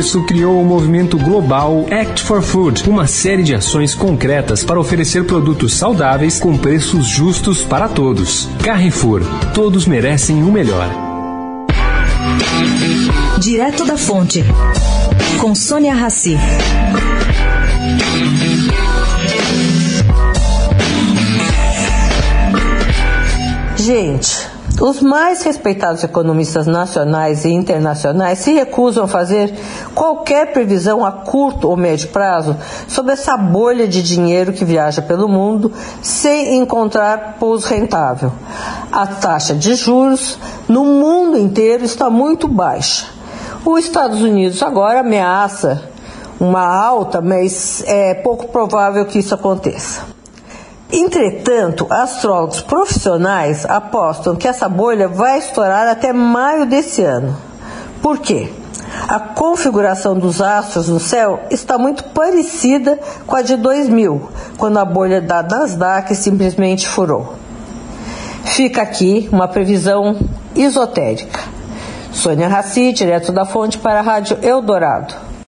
isso, criou o movimento global Act for Food, uma série de ações concretas para oferecer produtos saudáveis com preços justos para todos. Carrefour, todos merecem o melhor. Direto da Fonte, com Sônia Rassi. Gente, os mais respeitados economistas nacionais e internacionais se recusam a fazer qualquer previsão a curto ou médio prazo sobre essa bolha de dinheiro que viaja pelo mundo sem encontrar pouso rentável. A taxa de juros no mundo inteiro está muito baixa. Os Estados Unidos agora ameaça uma alta, mas é pouco provável que isso aconteça. Entretanto, astrólogos profissionais apostam que essa bolha vai estourar até maio desse ano. Por quê? A configuração dos astros no céu está muito parecida com a de 2000, quando a bolha da Nasdaq simplesmente furou. Fica aqui uma previsão esotérica. Sônia Raci, direto da fonte para a Rádio Eldorado.